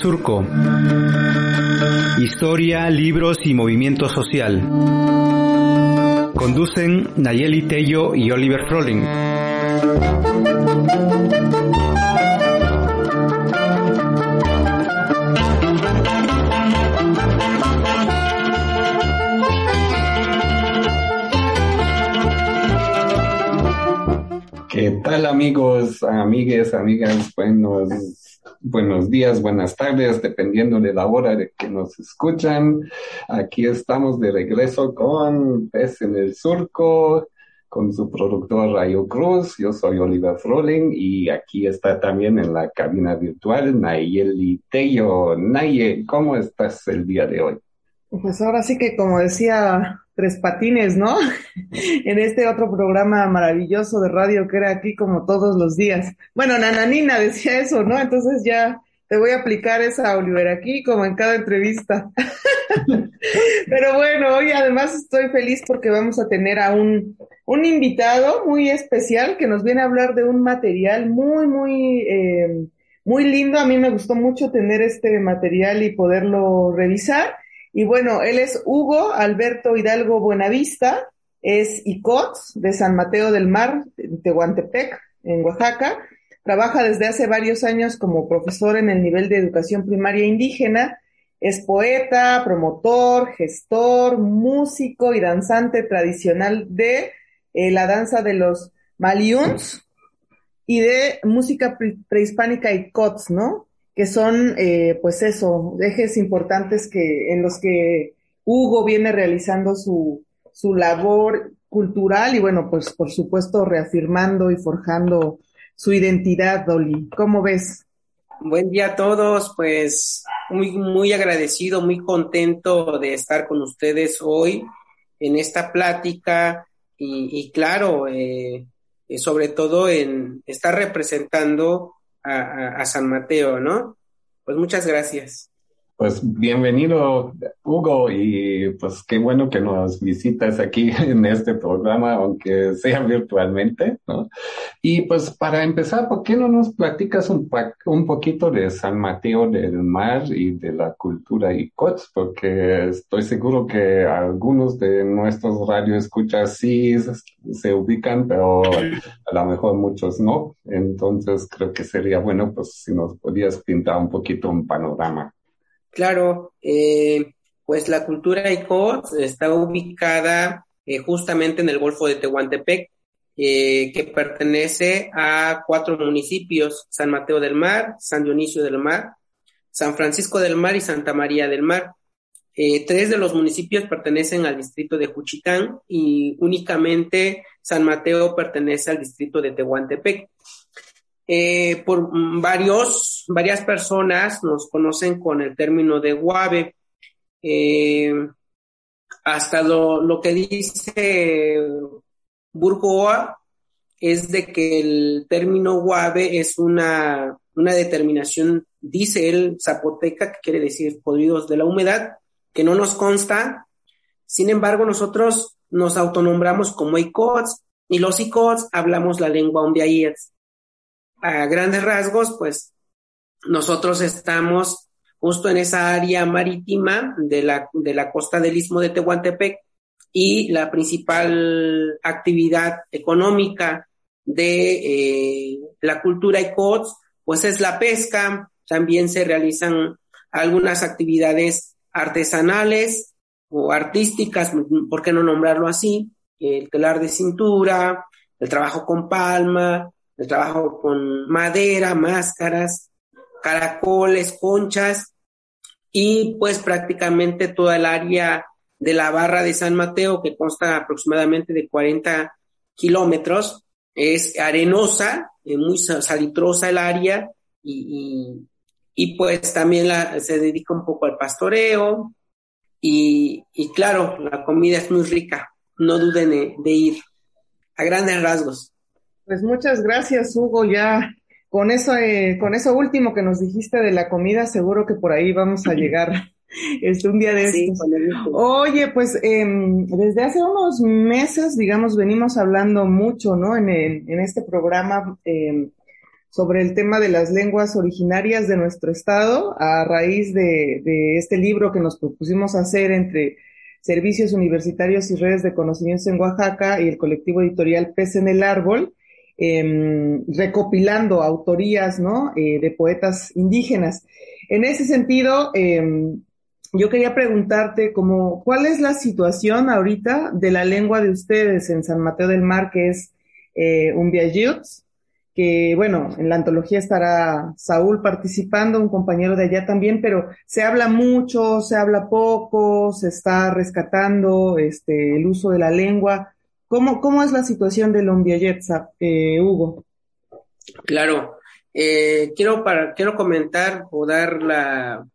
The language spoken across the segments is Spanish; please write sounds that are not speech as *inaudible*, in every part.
Surco. Historia, libros y movimiento social. Conducen Nayeli Tello y Oliver Froling. ¿Qué tal amigos, amigues, amigas? Buenos, buenos días, buenas tardes, dependiendo de la hora de que nos escuchan. Aquí estamos de regreso con Pez en el Surco, con su productor Rayo Cruz. Yo soy Oliver Froling y aquí está también en la cabina virtual Nayeli Tello. Naye, ¿cómo estás el día de hoy? Pues ahora sí que como decía Tres Patines, ¿no? *laughs* en este otro programa maravilloso de radio que era aquí como todos los días. Bueno, Nananina decía eso, ¿no? Entonces ya te voy a aplicar esa Oliver aquí como en cada entrevista. *laughs* Pero bueno, hoy además estoy feliz porque vamos a tener a un, un invitado muy especial que nos viene a hablar de un material muy, muy, eh, muy lindo. A mí me gustó mucho tener este material y poderlo revisar. Y bueno, él es Hugo Alberto Hidalgo Buenavista, es ICOTS de San Mateo del Mar, de Tehuantepec, en Oaxaca. Trabaja desde hace varios años como profesor en el nivel de educación primaria indígena. Es poeta, promotor, gestor, músico y danzante tradicional de eh, la danza de los Maliuns y de música pre prehispánica ICOTS, ¿no? Que son, eh, pues eso, ejes importantes que, en los que Hugo viene realizando su, su labor cultural y bueno, pues por supuesto reafirmando y forjando su identidad, Dolly. ¿Cómo ves? Buen día a todos, pues muy, muy agradecido, muy contento de estar con ustedes hoy en esta plática y, claro, eh, sobre todo en estar representando a, a, San Mateo, ¿no? Pues muchas gracias. Pues bienvenido, Hugo, y pues qué bueno que nos visitas aquí *laughs* en este programa, aunque sea virtualmente, ¿no? Y pues para empezar, ¿por qué no nos platicas un, poquito de San Mateo del Mar y de la cultura ICOTS? Porque estoy seguro que algunos de nuestros radioescuchas sí se ubican, pero a lo mejor muchos no. Entonces creo que sería bueno, pues si nos podías pintar un poquito un panorama. Claro, eh, pues la cultura ICOT está ubicada eh, justamente en el Golfo de Tehuantepec, eh, que pertenece a cuatro municipios, San Mateo del Mar, San Dionisio del Mar, San Francisco del Mar y Santa María del Mar. Eh, tres de los municipios pertenecen al distrito de Juchitán y únicamente San Mateo pertenece al distrito de Tehuantepec. Eh, por varios, varias personas nos conocen con el término de guave. Eh, hasta lo, lo, que dice Burgoa es de que el término guave es una, una determinación, dice él, zapoteca, que quiere decir podridos de la humedad, que no nos consta. Sin embargo, nosotros nos autonombramos como ICOTS y los ICOTS hablamos la lengua ondiaíes a grandes rasgos, pues nosotros estamos justo en esa área marítima de la, de la costa del istmo de Tehuantepec y la principal actividad económica de eh, la cultura ICOTS, pues es la pesca, también se realizan algunas actividades artesanales o artísticas, ¿por qué no nombrarlo así? El telar de cintura, el trabajo con palma, el trabajo con madera, máscaras, caracoles, conchas y pues prácticamente toda el área de la barra de San Mateo, que consta aproximadamente de 40 kilómetros, es arenosa, eh, muy salitrosa el área y, y, pues también se dedica un poco al pastoreo y, y, claro, la comida es muy rica, no duden de, de ir a grandes rasgos. Pues muchas gracias, Hugo. Ya con eso, eh, con eso último que nos dijiste de la comida, seguro que por ahí vamos a llegar. *laughs* Este, un día de sí, estos. Oye, pues eh, desde hace unos meses, digamos, venimos hablando mucho, ¿no? En, el, en este programa, eh, sobre el tema de las lenguas originarias de nuestro estado a raíz de, de este libro que nos propusimos hacer entre servicios universitarios y redes de conocimientos en Oaxaca y el colectivo editorial Pez en el Árbol, eh, recopilando autorías ¿no? Eh, de poetas indígenas. En ese sentido, eh, yo quería preguntarte como, ¿cuál es la situación ahorita de la lengua de ustedes en San Mateo del Mar, que es eh, Umbiayuts? que bueno, en la antología estará Saúl participando, un compañero de allá también, pero se habla mucho, se habla poco, se está rescatando este, el uso de la lengua. ¿Cómo, cómo es la situación de Lombiayetza, eh, Hugo? Claro, eh, quiero, para, quiero comentar o dar la,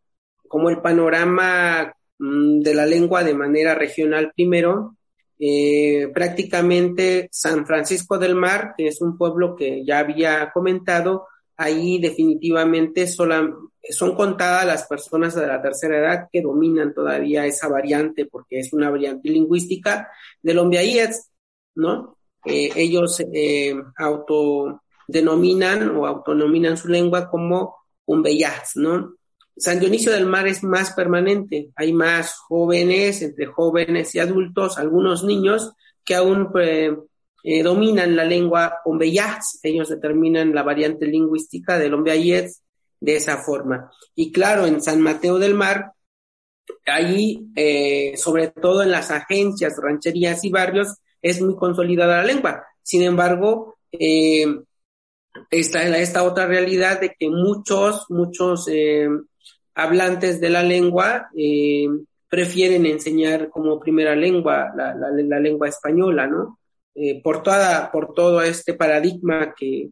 como el panorama mm, de la lengua de manera regional primero. Eh, prácticamente San Francisco del Mar, que es un pueblo que ya había comentado, ahí definitivamente son contadas las personas de la tercera edad que dominan todavía esa variante, porque es una variante lingüística de Lombiayets, ¿no? Eh, ellos eh, autodenominan o autonominan su lengua como Umbeyats, ¿no? San Dionisio del Mar es más permanente, hay más jóvenes, entre jóvenes y adultos, algunos niños que aún eh, eh, dominan la lengua ombeyaz, ellos determinan la variante lingüística del ombeyaz de esa forma. Y claro, en San Mateo del Mar, ahí, eh, sobre todo en las agencias, rancherías y barrios, es muy consolidada la lengua. Sin embargo, eh, está esta otra realidad de que muchos, muchos hablantes de la lengua eh, prefieren enseñar como primera lengua la, la, lengua española, ¿no? Eh, por, toda, por todo este paradigma que,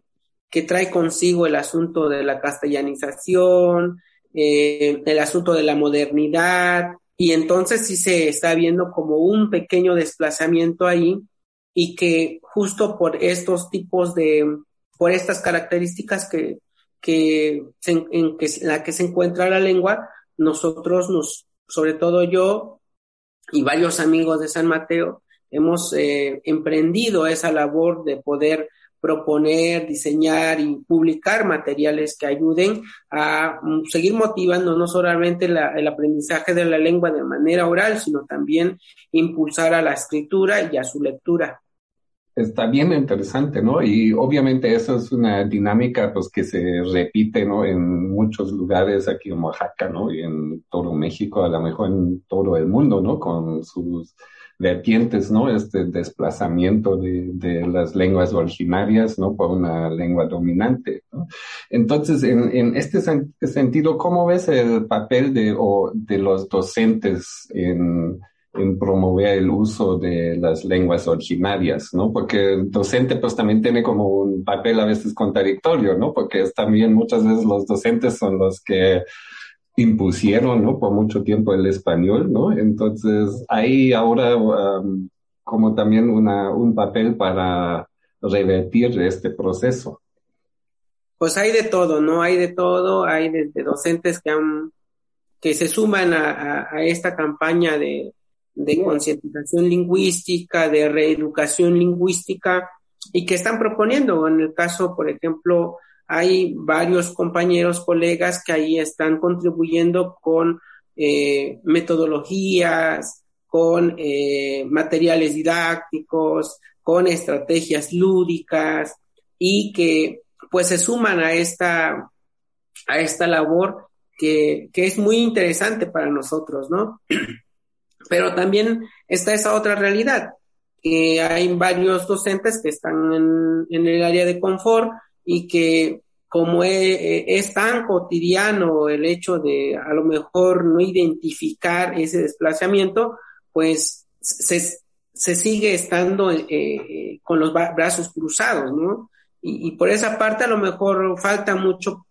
que trae consigo el asunto de la castellanización, eh, el asunto de la modernidad, y entonces sí se está viendo como un pequeño desplazamiento ahí y que justo por estos tipos de, por estas características que, que en, que, la que se encuentra la lengua, nosotros nos, sobre todo yo y varios amigos de San Mateo, hemos eh, emprendido esa labor de poder proponer, diseñar y publicar materiales que ayuden a mm, seguir motivando no solamente el aprendizaje de la lengua de manera oral, sino también impulsar a la escritura y a su lectura está bien interesante, ¿no? Y obviamente eso es una dinámica pues que se repite, ¿no? En muchos lugares aquí en Oaxaca, ¿no? Y en todo México, a lo mejor en todo el mundo, ¿no? Con sus vertientes, ¿no? Este desplazamiento de, de las lenguas originarias, ¿no? Por una lengua dominante, ¿no? Entonces, en, en este sentido, ¿cómo ves el papel de, o, de los docentes en en promover el uso de las lenguas originarias, ¿no? Porque el docente pues también tiene como un papel a veces contradictorio, ¿no? Porque es también muchas veces los docentes son los que impusieron, ¿no? Por mucho tiempo el español, ¿no? Entonces hay ahora um, como también una, un papel para revertir este proceso. Pues hay de todo, ¿no? Hay de todo, hay de, docentes que han, que se suman a esta campaña de concientización lingüística, de reeducación lingüística y que están proponiendo. En el caso, por ejemplo, hay varios compañeros, colegas que ahí están contribuyendo con eh, metodologías, con eh, materiales didácticos, con estrategias lúdicas y que pues se suman a esta, a esta labor que, que es muy interesante para nosotros, ¿no? *clears throat* Pero también está esa otra realidad, que hay varios docentes que están en, el área de confort y que como e, e, es, tan cotidiano el hecho de a lo mejor no identificar ese desplazamiento, pues se, se sigue estando eh, eh, con los brazos cruzados, ¿no? Y, por esa parte a lo mejor falta mucho,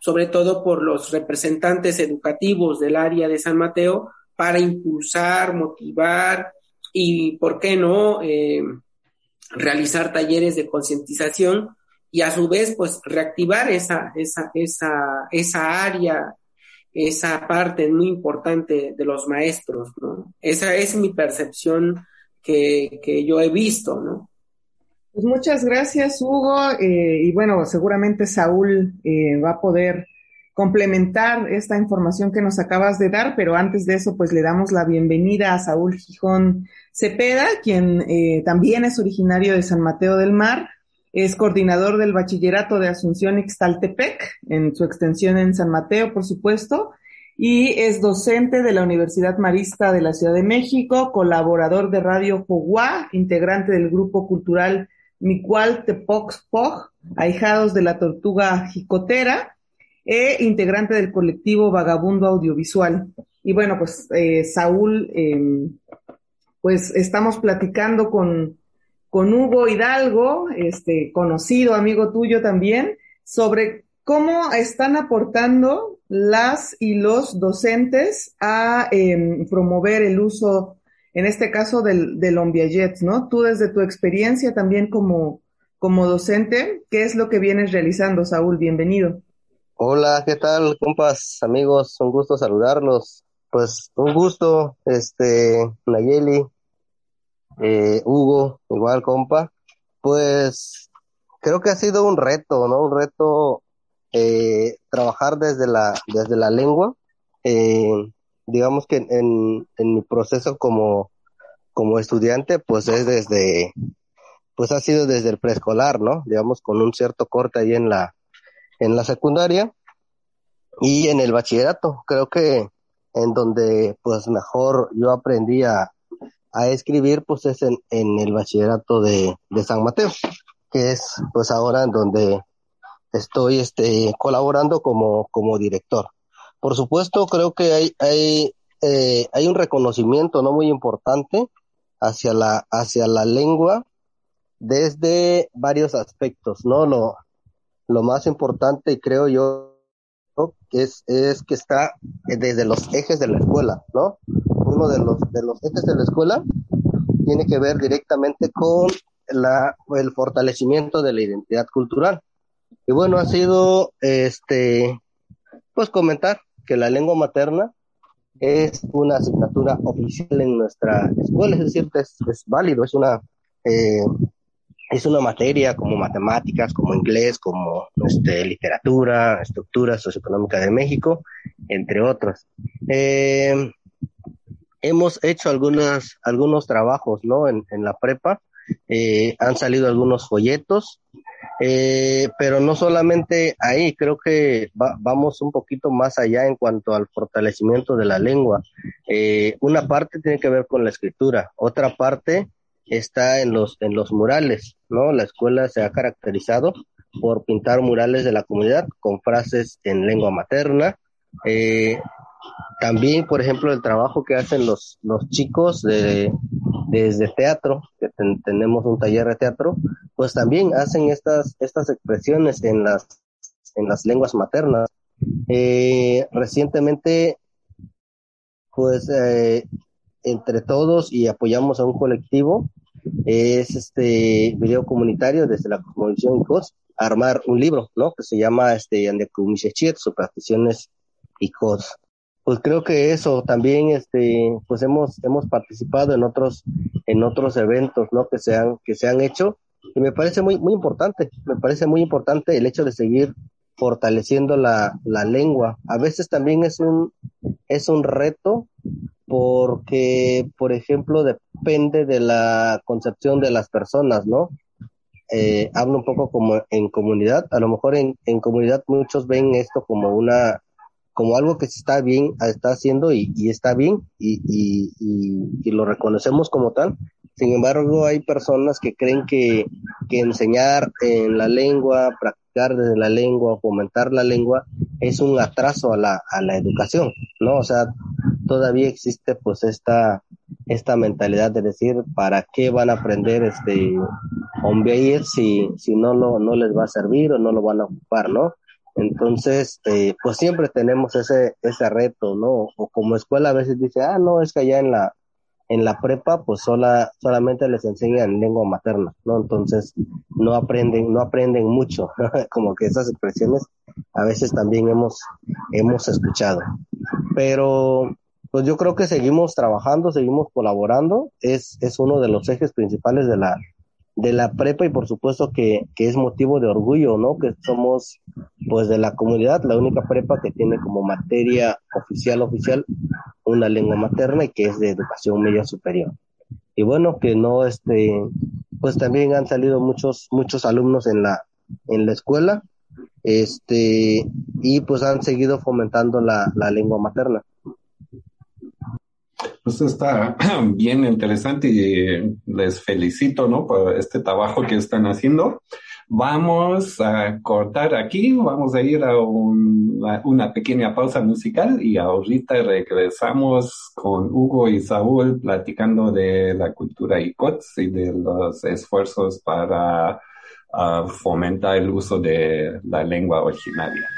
sobre todo por los representantes educativos del área de San Mateo, para impulsar, motivar y, ¿por qué no?, eh, realizar talleres de concientización y a su vez, pues, reactivar esa, esa, esa, esa área, esa parte muy importante de los maestros, ¿no? Esa es mi percepción que, que yo he visto, ¿no? Pues muchas gracias, Hugo. Eh, y bueno, seguramente Saúl eh, va a poder complementar esta información que nos acabas de dar, pero antes de eso, pues le damos la bienvenida a Saúl Gijón Cepeda, quien eh, también es originario de San Mateo del Mar, es coordinador del Bachillerato de Asunción Ixtaltepec, en su extensión en San Mateo, por supuesto, y es docente de la Universidad Marista de la Ciudad de México, colaborador de Radio Joguá, integrante del grupo cultural Micual Tepox Pog, ahijados de la tortuga jicotera, e integrante del colectivo Vagabundo Audiovisual. Y bueno, pues eh, Saúl, em, pues estamos platicando con, con Hugo Hidalgo, este conocido amigo tuyo también, sobre cómo están aportando las y los docentes a em, promover el uso, en este caso, del, del ¿no? Tú desde tu experiencia también como, como docente, ¿qué es lo que vienes realizando, Saúl? Bienvenido. Hola, ¿qué tal, compas, amigos? Un gusto saludarlos. Pues un gusto, este, Nayeli, eh, Hugo, igual, compa. Pues creo que ha sido un reto, ¿no? Un reto eh, trabajar desde la, desde la lengua. Eh, digamos que en, en mi proceso como, como estudiante, pues es desde, pues ha sido desde el preescolar, ¿no? Digamos, con un cierto corte ahí en la, en la secundaria y en el bachillerato. Creo que en donde pues mejor yo aprendí a, a escribir pues es en, en el bachillerato de, de, San Mateo, que es pues ahora en donde estoy este colaborando como, como director. Por supuesto, creo que hay, hay, eh, hay un reconocimiento no muy importante hacia la, hacia la lengua desde varios aspectos, ¿no? Lo, lo más importante, creo yo, es, es que está desde los ejes de la escuela, ¿no? Uno de los, de los ejes de la escuela tiene que ver directamente con la, el fortalecimiento de la identidad cultural. Y bueno, ha sido, este, pues comentar que la lengua materna es una asignatura oficial en nuestra escuela, es decir, es, es válido, es una, eh, es una materia como matemáticas, como inglés, como este, literatura, estructura socioeconómica de México, entre otros. Eh, hemos hecho algunas, algunos trabajos, ¿no? En, en la prepa, eh, han salido algunos folletos, eh, pero no solamente ahí, creo que vamos un poquito más allá en cuanto al fortalecimiento de la lengua. Eh, una parte tiene que ver con la escritura, otra parte está en los, en los murales, ¿no? La escuela se ha caracterizado por pintar murales de la comunidad con frases en lengua materna. Eh, también, por ejemplo, el trabajo que hacen los, los chicos de, desde teatro, que tenemos un taller de teatro, pues también hacen estas, estas expresiones en las, en las lenguas maternas. Eh, recientemente, pues, eh, entre todos y apoyamos a un colectivo es este video comunitario desde la Cosmovisión ICOS, armar un libro, ¿no? Que se llama este Yandekumisechit, supersticiones ICOS. Pues creo que eso también, este, pues hemos, hemos participado en otros, en otros eventos, ¿no? Que se han, que se han hecho y me parece muy, muy importante, me parece muy importante el hecho de seguir fortaleciendo la, la lengua. A veces también es un, es un reto porque, por ejemplo, depende de la concepción de las personas, ¿no? Eh, hablo un poco como en comunidad, a lo mejor en, en comunidad muchos ven esto como una, como algo que se está bien, está haciendo y, y está bien y, y, y, lo reconocemos como tal. Sin embargo, hay personas que creen que, que enseñar en la lengua, practicar desde la lengua, fomentar la lengua, es un atraso a la, a la educación, ¿no? O sea, todavía existe pues esta, esta mentalidad de decir para qué van a aprender este hombre si, si no, lo, no les va a servir o no lo van a ocupar, ¿no? Entonces, eh, pues siempre tenemos ese, ese reto, ¿no? O como escuela a veces dice, ah, no, es que allá en la, en la prepa, pues sola, solamente les enseñan lengua materna, ¿no? Entonces, no aprenden, no aprenden mucho, *laughs* como que esas expresiones a veces también hemos, hemos escuchado. Pero, pues yo creo que seguimos trabajando, seguimos colaborando, es, es uno de los ejes principales de la, de la prepa y por supuesto que, que es motivo de orgullo, ¿no? Que somos pues de la comunidad la única prepa que tiene como materia oficial oficial una lengua materna y que es de educación media superior. Y bueno, que no este pues también han salido muchos muchos alumnos en la en la escuela este y pues han seguido fomentando la, la lengua materna. Pues está *clears throat* bien interesante y les felicito, ¿no? Por este trabajo que están haciendo. Vamos a cortar aquí, vamos a ir a una pequeña pausa musical y ahorita regresamos con Hugo y Saúl platicando de la cultura ICOTS y de los esfuerzos para uh, fomentar el uso de la lengua originaria.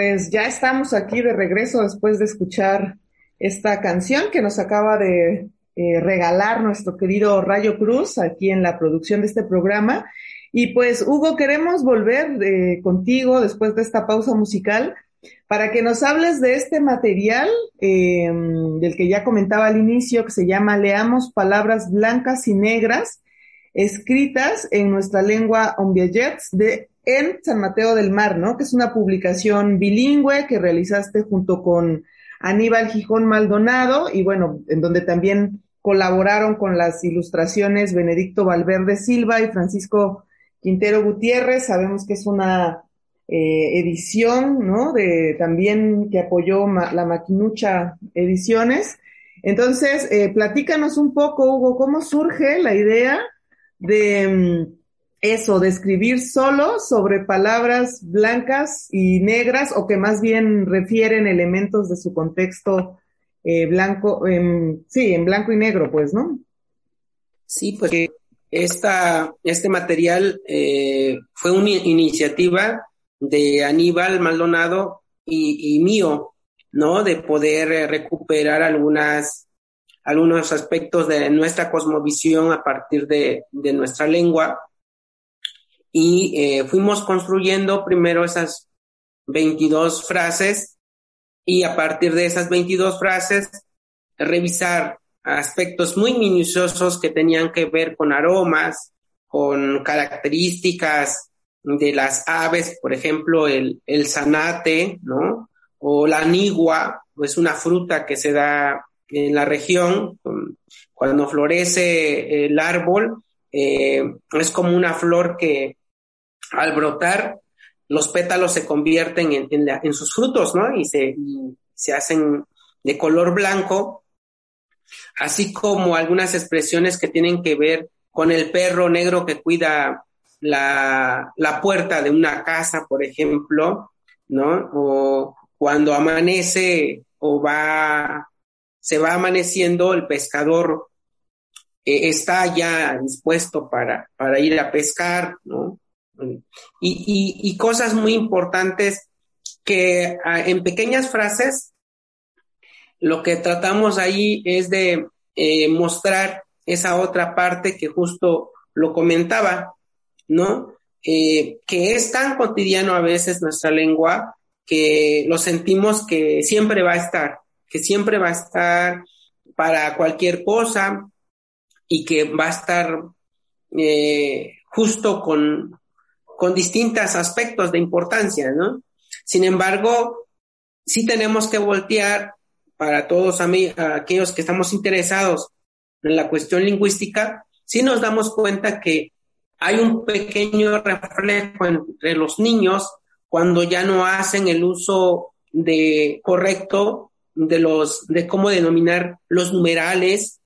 Pues ya estamos aquí de regreso después de escuchar esta canción que nos acaba de eh, regalar nuestro querido Rayo Cruz aquí en la producción de este programa. Y pues, Hugo, queremos volver eh, contigo después de esta pausa musical para que nos hables de este material em, del que ya comentaba al inicio, que se llama Leamos Palabras Blancas y Negras, escritas en nuestra lengua Ombiayets de en San Mateo del Mar, ¿no? Que es una publicación bilingüe que realizaste junto con Aníbal Gijón Maldonado y bueno, en donde también colaboraron con las ilustraciones Benedicto Valverde Silva y Francisco Quintero Gutiérrez. Sabemos que es una eh, edición, ¿no? De también que apoyó la Maquinucha Ediciones. Entonces, eh, platícanos un poco, Hugo, cómo surge la idea de mm, eso, de escribir solo sobre palabras blancas y negras o que más bien refieren elementos de su contexto eh, blanco, sí, en blanco y negro, pues, ¿no? Sí, pues esta, este material eh, fue una iniciativa de Aníbal Maldonado y, y mío, ¿no? De poder recuperar algunas, algunos aspectos de nuestra cosmovisión a partir de, de nuestra lengua y eh, fuimos construyendo primero esas 22 frases y a partir de esas 22 frases revisar aspectos muy minuciosos que tenían que ver con aromas, con características de las aves, por ejemplo, el, el zanate, ¿no? O la nigua, es una fruta que se da en la región, cuando florece el árbol, eh, es como una flor que al brotar, los pétalos se convierten en, sus frutos, ¿no? Y se, se hacen de color blanco, así como algunas expresiones que tienen que ver con el perro negro que cuida la, la puerta de una casa, por ejemplo, ¿no? O cuando amanece o va, se va amaneciendo, el pescador eh, está ya dispuesto para, para ir a pescar, ¿no? Y, y, cosas muy importantes que ah, en pequeñas frases lo que tratamos ahí es de eh, mostrar esa otra parte que justo lo comentaba, ¿no? Eh, que es tan cotidiano a veces nuestra lengua que lo sentimos que siempre va a estar, que siempre va a estar para cualquier cosa y que va a estar eh, justo con, con distintos aspectos de importancia, ¿no? Sin embargo, sí tenemos que voltear para todos aquellos que estamos interesados en la cuestión lingüística, sí nos damos cuenta que hay un pequeño reflejo entre los niños cuando ya no hacen el uso de correcto de los de cómo denominar los numerales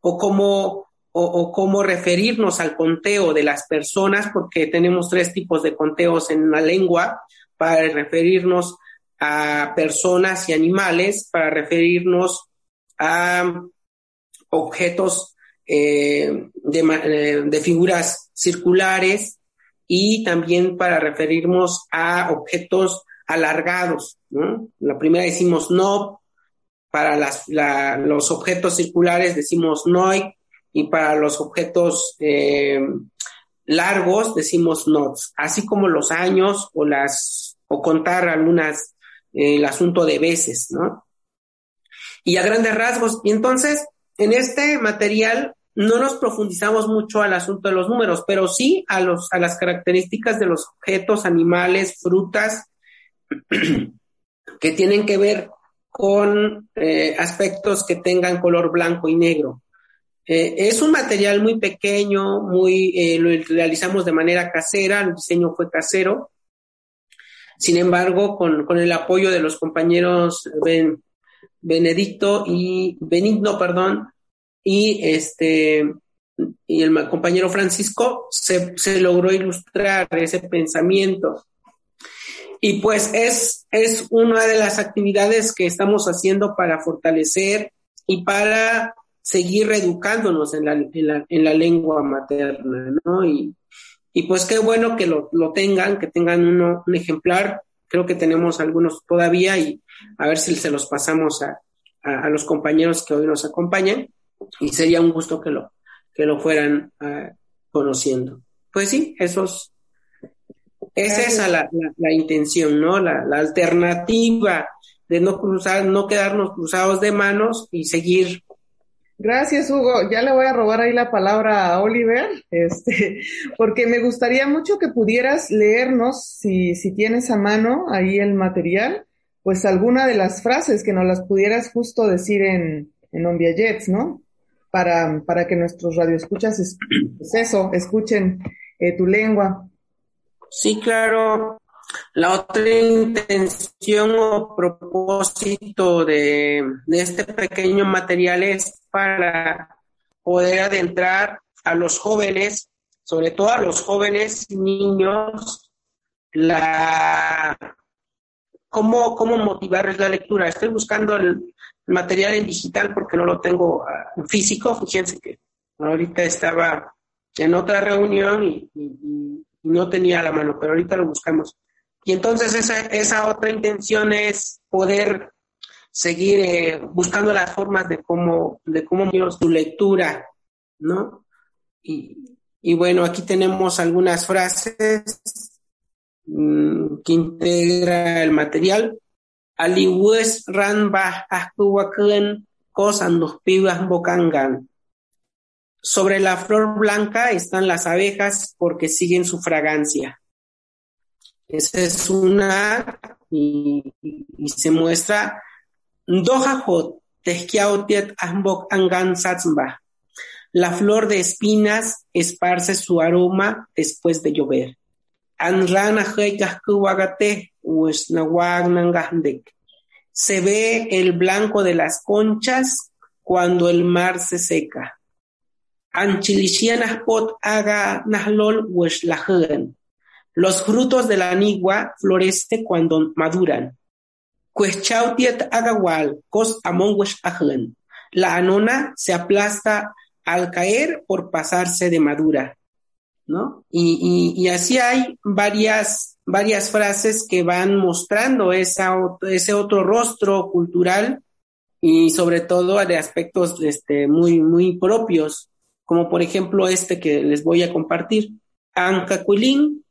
o cómo o, cómo referirnos al conteo de las personas porque tenemos tres tipos de conteos en la lengua para referirnos a personas y animales para referirnos a objetos eh, eh, de, figuras circulares y también para referirnos a objetos alargados. La primera decimos no, para los objetos circulares decimos noi y para los objetos eh, largos decimos nots, así como los años o las o contar algunas el asunto de veces, ¿no? Y a grandes rasgos. Y entonces, en este material no nos profundizamos mucho al asunto de los números, pero sí a, los, a las características de los objetos, animales, frutas, *clears throat* que tienen que ver con eh, aspectos que tengan color blanco y negro. Eh, es un material muy pequeño, muy, eh, lo realizamos de manera casera, el diseño fue casero. Sin embargo, con, con el apoyo de los compañeros ben, Benedicto y Benigno, perdón, y este y el compañero Francisco se, se logró ilustrar ese pensamiento. Y pues es, es una de las actividades que estamos haciendo para fortalecer y para seguir reeducándonos en la, en la, en la lengua materna, ¿no? Y, y pues qué bueno que lo, lo tengan, que tengan uno, un ejemplar. Creo que tenemos algunos todavía y a ver si se los pasamos a, a, los compañeros que hoy nos acompañan y sería un gusto que lo, que lo fueran uh, conociendo. Pues sí, esos, es esa la, la, la intención, ¿no? La, la, alternativa de no cruzar, no quedarnos cruzados de manos y seguir. Gracias, Hugo. Ya le voy a robar ahí la palabra a Oliver, este, *laughs* porque me gustaría mucho que pudieras leernos, si, si tienes a mano ahí el material, pues alguna de las frases que nos las pudieras justo decir en, en Jets, ¿no? Para, para que nuestros radioescuchas, pues eso, escuchen eh, tu lengua. Sí, claro. La otra intención o propósito de, este pequeño material es para poder adentrar a los jóvenes, sobre todo a los jóvenes y niños, la cómo, cómo motivarles la lectura. Estoy buscando el, material en digital porque no lo tengo ah, en físico. Fíjense que ahorita estaba en otra reunión y, no tenía la mano, pero ahorita lo buscamos. Y entonces esa, otra intención es poder seguir eh, buscando las formas de cómo, de cómo tu lectura, ¿no? Y, bueno, aquí tenemos algunas frases Mm, que integra el material. Bah kosan los pibas. Sobre la flor blanca están las abejas porque siguen su fragancia. Es una, y, se muestra Dojajot, Tehkiaotiet Ambok Angan. La flor de espinas esparce su aroma después de llover. Se ve el blanco de las conchas cuando el mar se seca. Los frutos de la anigua florecen cuando maduran. La anona se aplasta al caer por pasarse de madura, ¿no? Y, así hay varias, varias frases que van mostrando esa, ese otro rostro cultural y sobre todo de aspectos este, muy, muy propios, como por ejemplo este que les voy a compartir. Ancacuilín,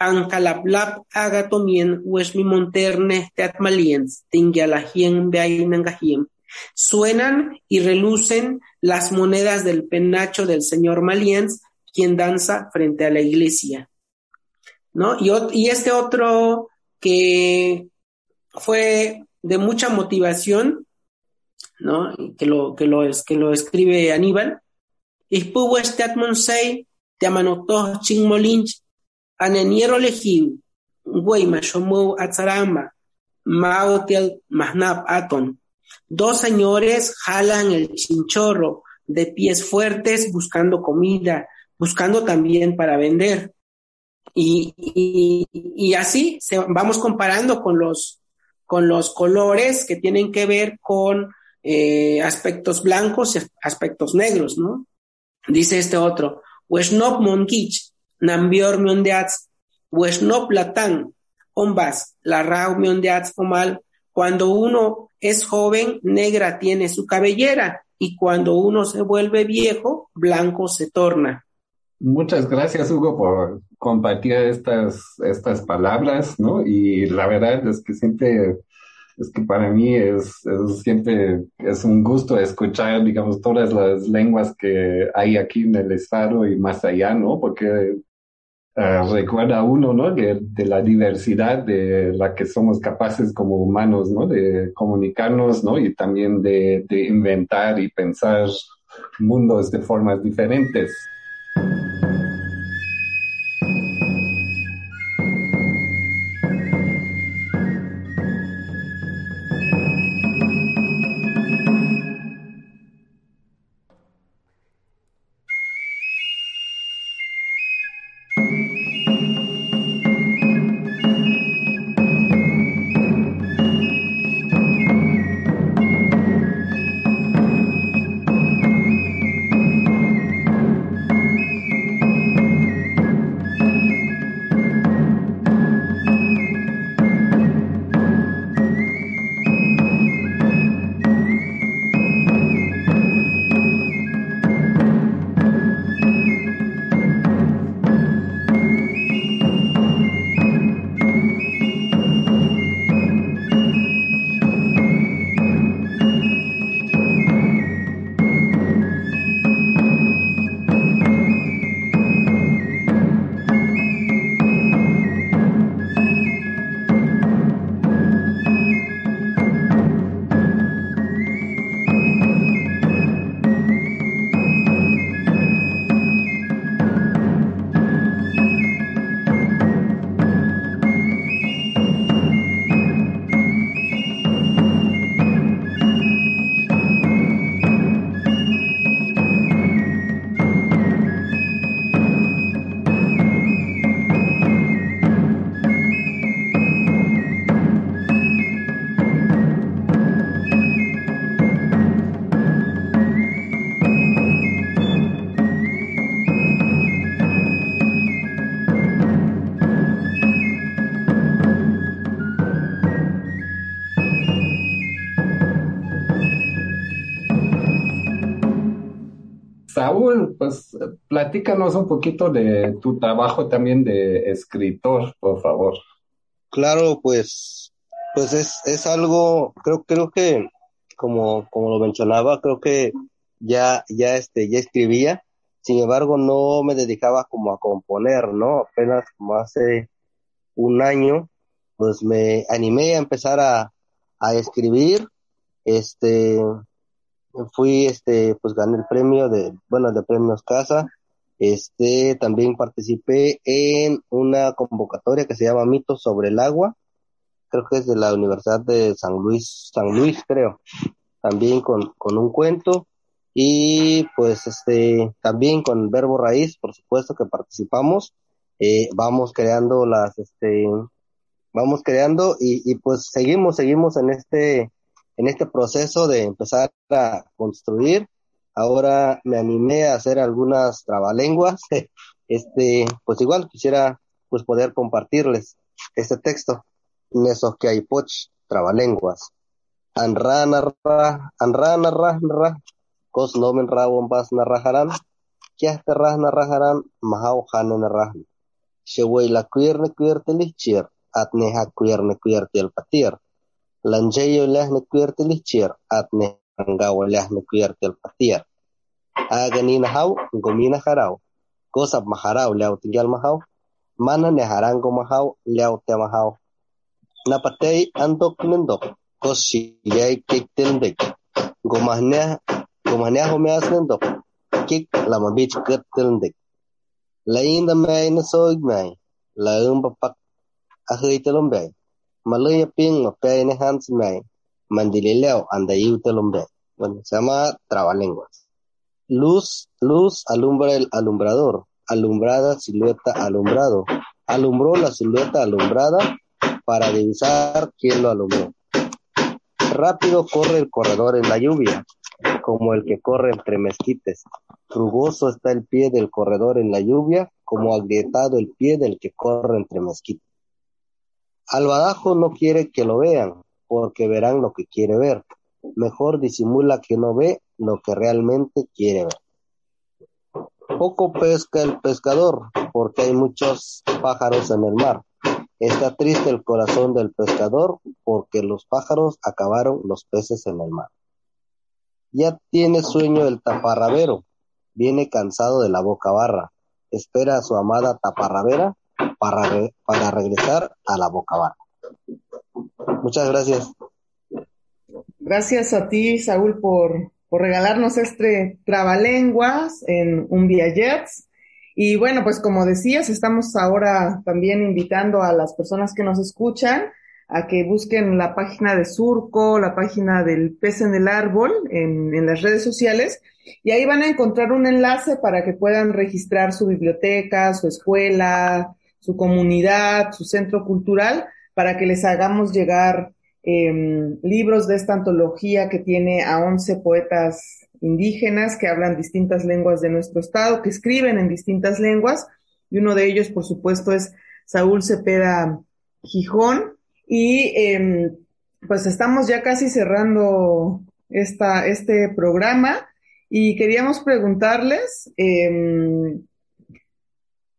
Ancalaplap agatomien, Weshmi monterne teatmaliens, Tingyalahien beainangahiem. Suenan y relucen las monedas del penacho del señor Maliens, quien danza frente a la iglesia. ¿No? Y, y este otro que fue de mucha motivación, ¿no? Que lo, que lo, escribe Aníbal. Ispubo este sei, te amanotó chingmolinch, aneniero lejiu, güey mashomu atzarama, maotel mahnap aton. Dos señores jalan el chinchorro de pies fuertes buscando comida, buscando también para vender. Y, y, así se, vamos comparando con los, con los colores que tienen que ver con eh, aspectos blancos y aspectos negros, ¿no? Dice este otro, Wesnop Monkich, Nambior Miondeats, Wesnop Latán, Ombas, la Rau Miondeats Omal, cuando uno es joven, negra tiene su cabellera y cuando uno se vuelve viejo, blanco se torna. Muchas gracias, Hugo, por compartir estas, estas palabras, ¿no? Y la verdad es que siempre, es que para mí es, siempre, es un gusto escuchar, digamos, todas las lenguas que hay aquí en el estado y más allá, ¿no? Porque Ah, recuerda uno, ¿no? De, la diversidad de la que somos capaces como humanos, ¿no? De comunicarnos, ¿no? Y también de, de inventar y pensar mundos de formas diferentes. Saúl, pues platícanos un poquito de tu trabajo también de escritor, por favor. Claro, pues, pues es, es algo, creo, creo que, como, como lo mencionaba, creo que ya, ya este, ya escribía, sin embargo no me dedicaba como a componer, ¿no? Apenas como hace un año, pues me animé a empezar a, a escribir, este, fui, este, pues gané el premio de, bueno, de premios Casa, este, también participé en una convocatoria que se llama Mitos sobre el agua, creo que es de la Universidad de San Luis, San Luis, creo, también con, con un cuento, y pues este, también con Verbo Raíz, por supuesto que participamos, eh, vamos creando las, este, vamos creando y, y pues seguimos, seguimos en este, en este proceso de empezar a construir. Ahora me animé a hacer algunas trabalenguas. *laughs* Este, pues igual quisiera pues poder compartirles este texto. Neso que hay poch trabalenguas. Anra narra, anra narra narra. Kos nomen ra bombas narrajarán. Kia terrah narrajarán. Mahau hane narrahan. Sheway la cuir ne cuir telichir. Atne ha cuir ne cuir tel patir. Lanjayo cuir telichir. Atne anggawa lah ne cuir tel patir. Agani nahau, gomina harau. Kosap maharau leo tinggal mahau. Mana ne harango mahau leo te mahau. Napatay andok nindok. Kos siyay kik tildek. Gomahnya, gomahnya humeas nindok. Kik lama bich ket tildek. Lain da may na soig may. Laung papak ahay talumbay. Maloy ping hans. Mandilileo anda yu talumbay. Bueno, se llama trabalenguas. Luz, luz alumbra el alumbrador. Alumbrada silueta alumbrado. Alumbró la silueta alumbrada para divisar quién lo alumbró. Rápido corre el corredor en la lluvia, como el que corre entre mezquites. Rugoso está el pie del corredor en la lluvia, como agrietado el pie del que corre entre mezquites. Albadajo no quiere que lo vean, porque verán lo que quiere ver. Mejor disimula que no ve lo que realmente quiere ver. Poco pesca el pescador, porque hay muchos pájaros en el mar. Está triste el corazón del pescador, porque los pájaros acabaron los peces en el mar. Ya tiene sueño el taparrabero, viene cansado de la boca barra, espera a su amada taparrabera para, para regresar a la boca barra. Muchas gracias. Gracias a ti, Saúl, por, por regalarnos este trabalenguas en un Jets. Y bueno, pues como decías, estamos ahora también invitando a las personas que nos escuchan a que busquen la página de Surco, la página del pez en el árbol en, en las redes sociales y ahí van a encontrar un enlace para que puedan registrar su biblioteca, su escuela, su comunidad, su centro cultural, para que les hagamos llegar eh, libros de esta antología que tiene a 11 poetas indígenas que hablan distintas lenguas de nuestro estado, que escriben en distintas lenguas, y uno de ellos, por supuesto, es Saúl Cepeda Gijón, y eh, pues estamos ya casi cerrando esta, este programa, y queríamos preguntarles, eh,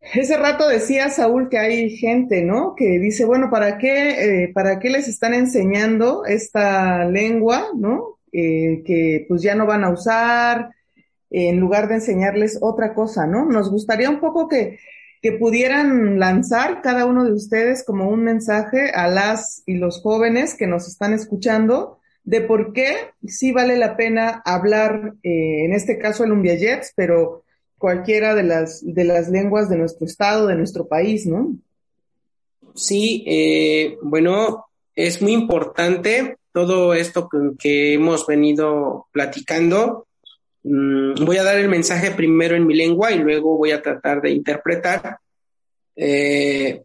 ese rato decía Saúl que hay gente, ¿no? Que dice, bueno, ¿para qué, eh, para qué les están enseñando esta lengua, ¿no? Eh, que pues ya no van a usar, en lugar de enseñarles otra cosa, ¿no? Nos gustaría un poco que, que pudieran lanzar cada uno de ustedes como un mensaje a las y los jóvenes que nos están escuchando de por qué sí vale la pena hablar, eh, en este caso el Umbiayets, pero cualquiera de las, de las lenguas de nuestro estado, de nuestro país, ¿no? Sí, eh, bueno, es muy importante todo esto que, hemos venido platicando. Mm, voy a dar el mensaje primero en mi lengua y luego voy a tratar de interpretar. Eh,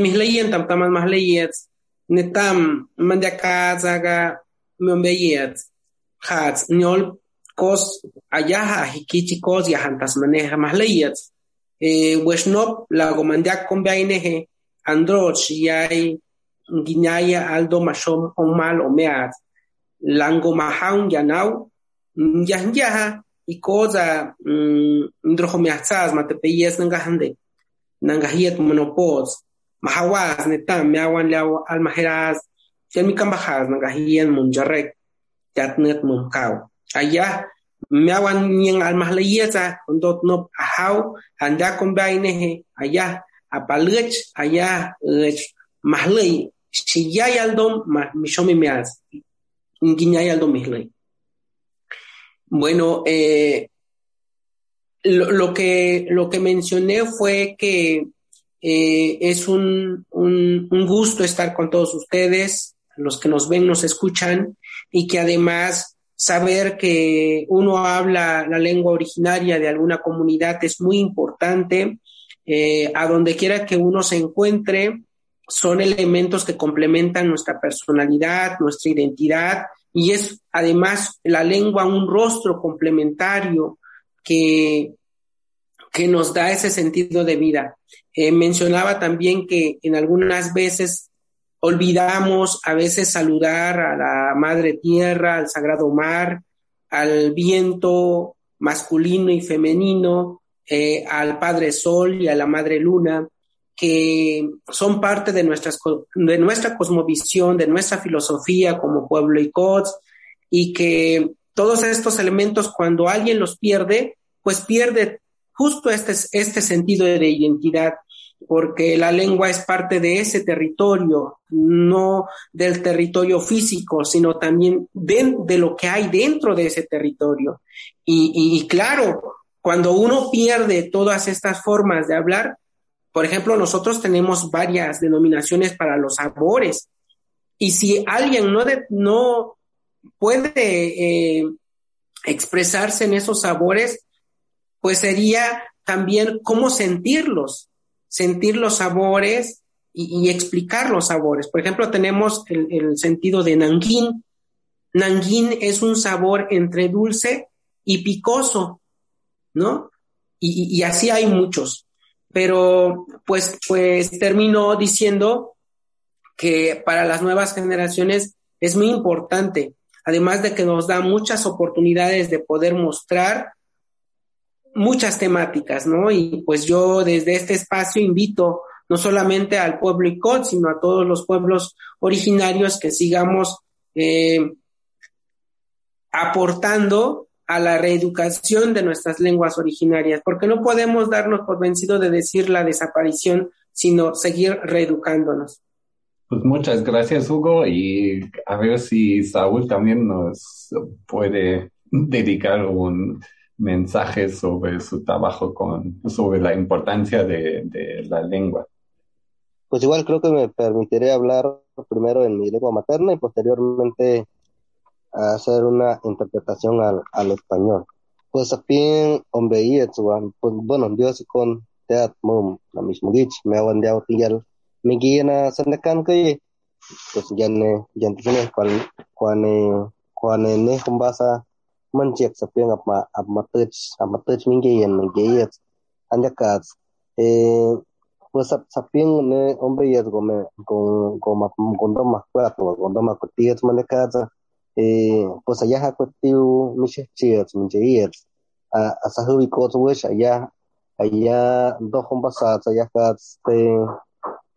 mis tamtaman más leyes, netam, hats, kos ayaha hikichi kos yahantas maneja más leyes. Eh, Weshnop, la gomandiak con baineje, androch, yai, guiñaya, aldo, mashom, omal, omeat, lango mahaun, yanau, yahyaha, y cosa, ndrojomeatzaz, matepeyes, nangahande, nangahiet monopods, mahawas, netam, meawan leaw almajeraz, yamikambajaz, nangahiet munjarek, yatnet mumkau. Allá, meawan nien almahleyeza, ondot no ahau, anda con baineje, allá, apalech allá mahlei shiyay aldom mishomi meaz guiñay aldom mihlei bueno eh, lo, lo, que lo que mencioné fue que eh, es un, un gusto estar con todos ustedes, los que nos ven, nos escuchan, y que además saber que uno habla la lengua originaria de alguna comunidad es muy importante. Eh, a donde quiera que uno se encuentre, son elementos que complementan nuestra personalidad, nuestra identidad, y es además la lengua un rostro complementario que, que nos da ese sentido de vida. Eh, mencionaba también que en algunas veces olvidamos a veces saludar a la Madre Tierra, al Sagrado Mar, al viento masculino y femenino, eh, al Padre Sol y a la Madre Luna, que son parte de, de nuestra cosmovisión, de nuestra filosofía como pueblo y COTS, y que todos estos elementos, cuando alguien los pierde, pues pierde justo este, este sentido de identidad, porque la lengua es parte de ese territorio, no del territorio físico, sino también de, lo que hay dentro de ese territorio. Y, claro, cuando uno pierde todas estas formas de hablar, por ejemplo, nosotros tenemos varias denominaciones para los sabores. Y si alguien no, no puede eh, expresarse en esos sabores, pues sería también cómo sentirlos, sentir los sabores y, explicar los sabores. Por ejemplo, tenemos el, sentido de nanguín. Nanguín es un sabor entre dulce y picoso, ¿no? Y, y así hay muchos. Pero pues, pues termino diciendo que para las nuevas generaciones es muy importante, además de que nos da muchas oportunidades de poder mostrar muchas temáticas, ¿no? Y pues yo desde este espacio invito no solamente al pueblo ICOT, sino a todos los pueblos originarios que sigamos eh, aportando a la reeducación de nuestras lenguas originarias, porque no podemos darnos por vencido de decir la desaparición, sino seguir reeducándonos. Pues muchas gracias, Hugo, y a ver si Saúl también nos puede dedicar un, mensajes sobre su trabajo con, sobre la importancia de, de, la lengua. Pues igual creo que me permitiré hablar primero en mi lengua materna y posteriormente hacer una interpretación al, al español. Pues también hombre pues bueno, Dios con teat mum la mismo dich me awan dia tinggal migina sandakan ke pues ya ne ya tiene cual cuane cuane ne kumbasa manchek манжекса пен апма апма тыч апма тыч минге ен минге ет анда каз э высап сапин не омбе ет гоме гон гома гондо макват во гондо макутиет мане каза э pues allá ha cutiu miche chiet minge ет а асахуи котвеш allá allá до хомбаса allá каз те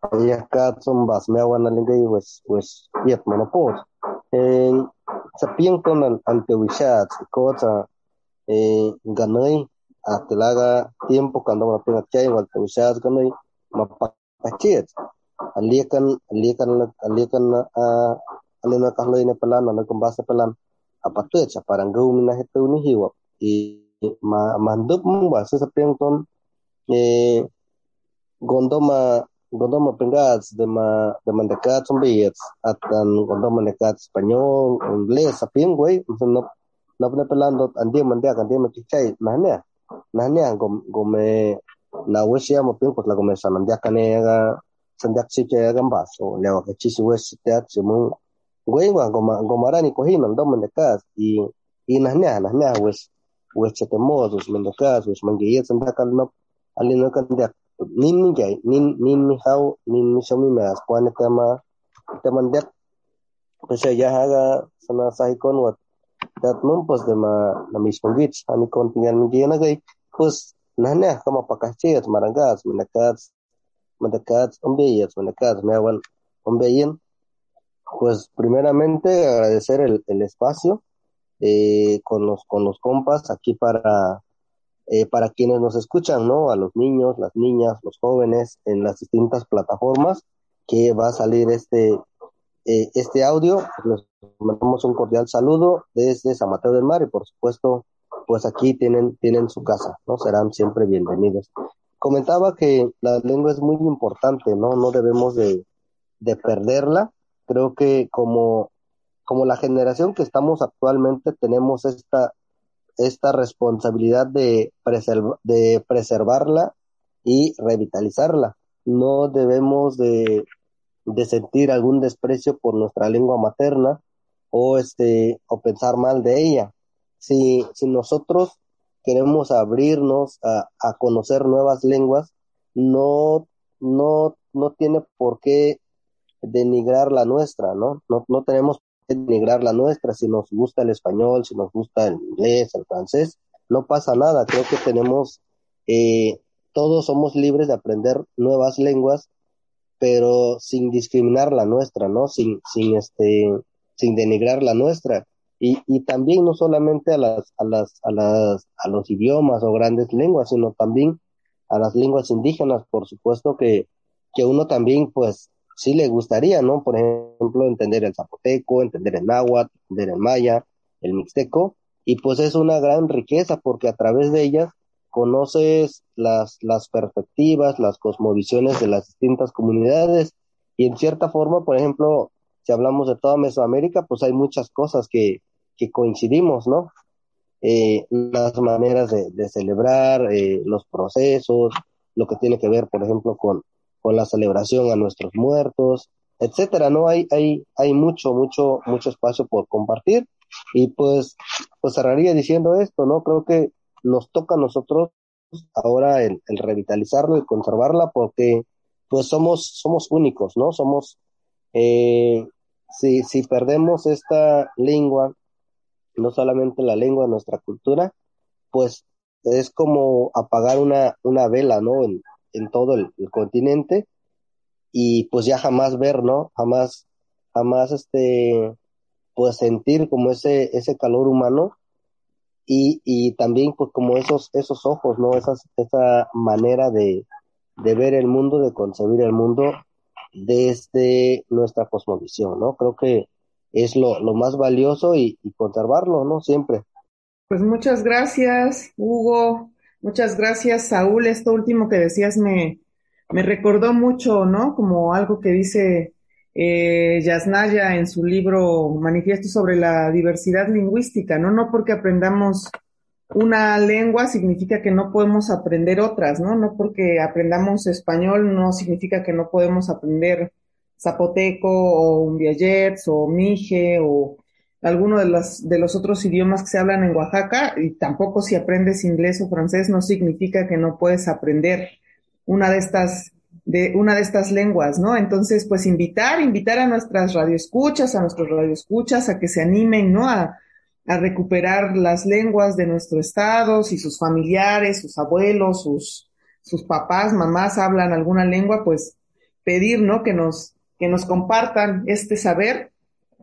allá каз хомбас меавана лингей вес вес ет монопол э Tzapinkunan antewishat ikocha eh, ganay atelaga tiempo cuando una pena chay waltewishat ganay mapakachit alikan alikan alikan uh, alina kahloi na pelan na kumbasa pelan apa tuh ya parang gau mina hetu ni hiwa i ma mandup mbasa sapeng ton eh gondoma Gondoma pengas de ma de mandecat son billets atan gondoma necat español inglés sapien güey. No no pone pelando andi mandia andi me kichai nanya nanya gom gome na wesia mo pin pues la gome sa mandia kanega sandak chiche gambas o lewa que chisi wes teat simu güey wa goma gomara ni cohi no ndoma necat y y nanya nanya wes wes chete modus mendecat wes mangiet sandak al no alino kandak nin ni jai nin nin mi hau nin mi shomi mas kwane tema tema dek pese ya haga sana sahikon wat dat numpos de ma na mismo wich ani kon tinggal mi gena gai pues nahnya kama pakachet marangas menekat menekat ombeyet menekat meawan ombeyen pues primeramente agradecer el, el espacio eh, con los con los compas aquí para eh, para quienes nos escuchan, ¿no? A los niños, las niñas, los jóvenes en las distintas plataformas que va a salir este, eh, este audio. Les mandamos un cordial saludo desde San Mateo del Mar y por supuesto, pues aquí tienen, tienen su casa, ¿no? Serán siempre bienvenidos. Comentaba que la lengua es muy importante, ¿no? No debemos de, de perderla. Creo que como, como la generación que estamos actualmente tenemos esta esta responsabilidad de, de preservarla y revitalizarla. No debemos de, de, sentir algún desprecio por nuestra lengua materna o, este, o pensar mal de ella. Si, si nosotros queremos abrirnos a, a conocer nuevas lenguas, no, no, no tiene por qué denigrar la nuestra, ¿no? No, no tenemos denigrar la nuestra, si nos gusta el español, si nos gusta el inglés, el francés, no pasa nada, creo que tenemos, eh, todos somos libres de aprender nuevas lenguas, pero sin discriminar la nuestra, ¿no? Sin, sin este, sin denigrar la nuestra. Y, y también no solamente a las, a las, a las, a los idiomas o grandes lenguas, sino también a las lenguas indígenas, por supuesto que, que uno también, pues, sí le gustaría, ¿no? Por ejemplo, entender el zapoteco, entender el náhuatl, entender el maya, el mixteco, y pues es una gran riqueza porque a través de ellas conoces las, las perspectivas, las cosmovisiones de las distintas comunidades y en cierta forma, por ejemplo, si hablamos de toda Mesoamérica, pues hay muchas cosas que, que coincidimos, ¿no? Eh, las maneras de, celebrar, eh, los procesos, lo que tiene que ver, por ejemplo, con, con la celebración a nuestros muertos, etcétera, ¿no? Hay, hay, hay mucho, mucho, mucho espacio por compartir. Y pues, pues cerraría diciendo esto, ¿no? Creo que nos toca a nosotros ahora el, el revitalizarlo y conservarla porque pues somos, somos únicos, ¿no? Somos, eh, si, si perdemos esta lengua, no solamente la lengua de nuestra cultura, pues es como apagar una, una vela, ¿no? En todo el, continente y pues ya jamás ver, ¿no? Jamás, jamás este, pues sentir como ese, ese calor humano y, y también pues como esos, esos ojos, ¿no? Esas, esa manera de, de ver el mundo, de concebir el mundo desde nuestra cosmovisión, ¿no? Creo que es lo, lo más valioso y, y conservarlo, ¿no? Siempre. Pues muchas gracias, Hugo. Muchas gracias, Saúl. Esto último que decías me, me recordó mucho, ¿no? Como algo que dice eh, Yasnaya en su libro Manifiesto sobre la diversidad lingüística, ¿no? No porque aprendamos una lengua significa que no podemos aprender otras, ¿no? No porque aprendamos español no significa que no podemos aprender zapoteco o un o mije o alguno de los, de los otros idiomas que se hablan en Oaxaca y tampoco si aprendes inglés o francés no significa que no puedes aprender una de estas de una de estas lenguas, ¿no? Entonces, pues invitar, invitar a nuestras radioescuchas, a nuestros radioescuchas a que se animen, ¿no? A, a recuperar las lenguas de nuestro estado, si sus familiares, sus abuelos, sus, sus papás, mamás hablan alguna lengua, pues pedir, ¿no? Que nos, que nos compartan este saber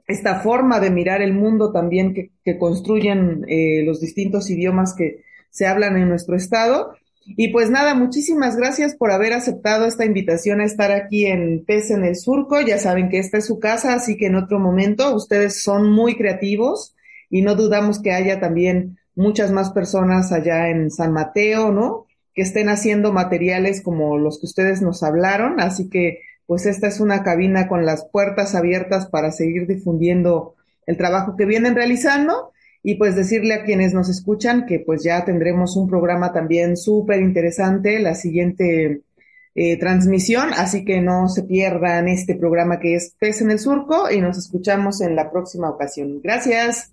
esta forma de mirar el mundo también que, construyen eh, los distintos idiomas que se hablan en nuestro estado. Y pues nada, muchísimas gracias por haber aceptado esta invitación a estar aquí en Pez en el Surco. Ya saben que esta es su casa, así que en otro momento ustedes son muy creativos y no dudamos que haya también muchas más personas allá en San Mateo, ¿no? Que estén haciendo materiales como los que ustedes nos hablaron. Así que pues esta es una cabina con las puertas abiertas para seguir difundiendo el trabajo que vienen realizando y pues decirle a quienes nos escuchan que pues ya tendremos un programa también súper interesante, la siguiente eh, transmisión, así que no se pierdan este programa que es Pez en el Surco y nos escuchamos en la próxima ocasión. Gracias.